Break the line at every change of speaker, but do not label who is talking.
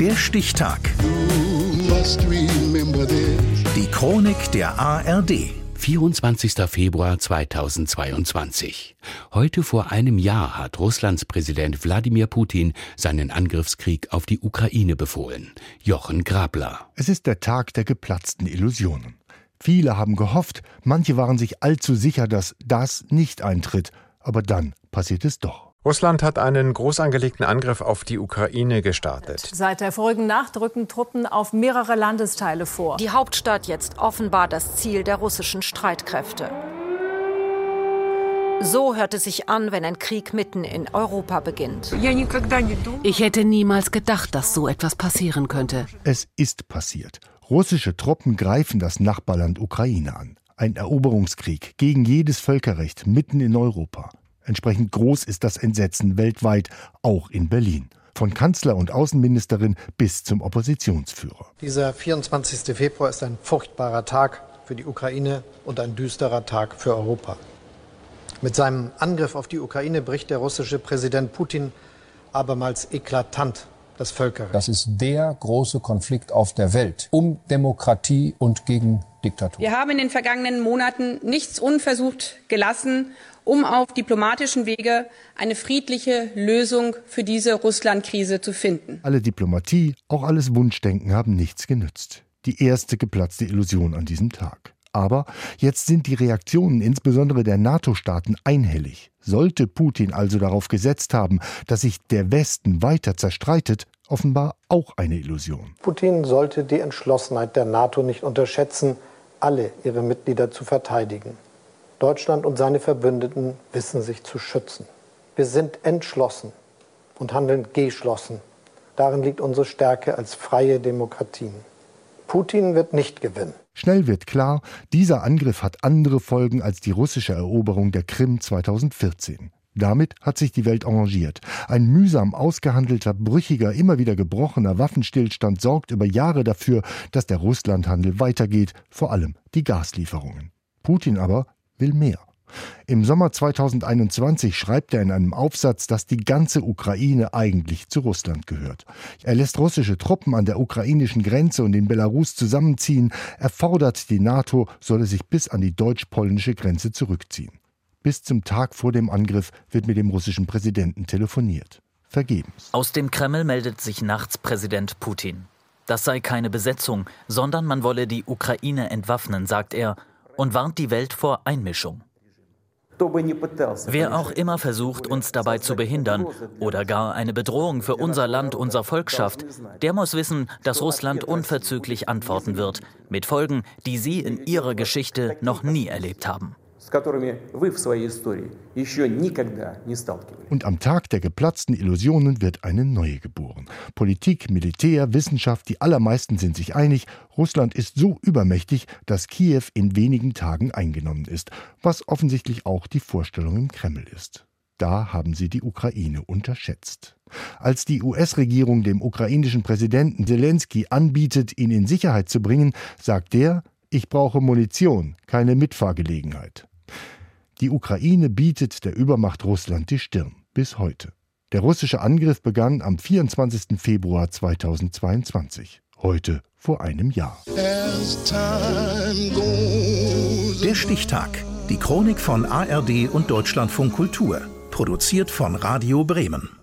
Der Stichtag. Die Chronik der ARD.
24. Februar 2022. Heute vor einem Jahr hat Russlands Präsident Wladimir Putin seinen Angriffskrieg auf die Ukraine befohlen. Jochen Grabler.
Es ist der Tag der geplatzten Illusionen. Viele haben gehofft, manche waren sich allzu sicher, dass das nicht eintritt. Aber dann passiert es doch.
Russland hat einen groß angelegten Angriff auf die Ukraine gestartet.
Seit der vorigen Nacht rücken Truppen auf mehrere Landesteile vor.
Die Hauptstadt jetzt offenbar das Ziel der russischen Streitkräfte. So hört es sich an, wenn ein Krieg mitten in Europa beginnt.
Ich hätte niemals gedacht, dass so etwas passieren könnte.
Es ist passiert. Russische Truppen greifen das Nachbarland Ukraine an. Ein Eroberungskrieg gegen jedes Völkerrecht mitten in Europa. Entsprechend groß ist das Entsetzen weltweit, auch in Berlin. Von Kanzler und Außenministerin bis zum Oppositionsführer.
Dieser 24. Februar ist ein furchtbarer Tag für die Ukraine und ein düsterer Tag für Europa. Mit seinem Angriff auf die Ukraine bricht der russische Präsident Putin abermals eklatant das Völkerrecht.
Das ist der große Konflikt auf der Welt um Demokratie und gegen Diktatur.
Wir haben in den vergangenen Monaten nichts unversucht gelassen, um auf diplomatischen Wege eine friedliche Lösung für diese Russland-Krise zu finden.
Alle Diplomatie, auch alles Wunschdenken haben nichts genützt. Die erste geplatzte Illusion an diesem Tag. Aber jetzt sind die Reaktionen insbesondere der NATO-Staaten einhellig. Sollte Putin also darauf gesetzt haben, dass sich der Westen weiter zerstreitet, offenbar auch eine Illusion.
Putin sollte die Entschlossenheit der NATO nicht unterschätzen, alle ihre Mitglieder zu verteidigen. Deutschland und seine Verbündeten wissen sich zu schützen. Wir sind entschlossen und handeln geschlossen. Darin liegt unsere Stärke als freie Demokratien. Putin wird nicht gewinnen.
Schnell wird klar, dieser Angriff hat andere Folgen als die russische Eroberung der Krim 2014. Damit hat sich die Welt arrangiert. Ein mühsam ausgehandelter, brüchiger, immer wieder gebrochener Waffenstillstand sorgt über Jahre dafür, dass der Russlandhandel weitergeht, vor allem die Gaslieferungen. Putin aber will mehr. Im Sommer 2021 schreibt er in einem Aufsatz, dass die ganze Ukraine eigentlich zu Russland gehört. Er lässt russische Truppen an der ukrainischen Grenze und in Belarus zusammenziehen. Er fordert, die NATO solle sich bis an die deutsch-polnische Grenze zurückziehen. Bis zum Tag vor dem Angriff wird mit dem russischen Präsidenten telefoniert. Vergebens.
Aus dem Kreml meldet sich nachts Präsident Putin. Das sei keine Besetzung, sondern man wolle die Ukraine entwaffnen, sagt er und warnt die Welt vor Einmischung. Wer auch immer versucht, uns dabei zu behindern oder gar eine Bedrohung für unser Land, unser Volk schafft, der muss wissen, dass Russland unverzüglich antworten wird, mit Folgen, die Sie in Ihrer Geschichte noch nie erlebt haben с которыми
вы в своей истории еще никогда не сталкивались. Und am Tag der geplatzten Illusionen wird eine neue geboren. Politik, Militär, Wissenschaft, die allermeisten sind sich einig, Russland ist so übermächtig, dass Kiew in wenigen Tagen eingenommen ist, was offensichtlich auch die Vorstellung im Kreml ist. Da haben sie die Ukraine unterschätzt. Als die US-Regierung dem ukrainischen Präsidenten Zelensky anbietet, ihn in Sicherheit zu bringen, sagt der, ich brauche Munition, keine Mitfahrgelegenheit. Die Ukraine bietet der Übermacht Russland die Stirn bis heute. Der russische Angriff begann am 24. Februar 2022, heute vor einem Jahr.
Der Stichtag. Die Chronik von ARD und Deutschlandfunk Kultur. Produziert von Radio Bremen.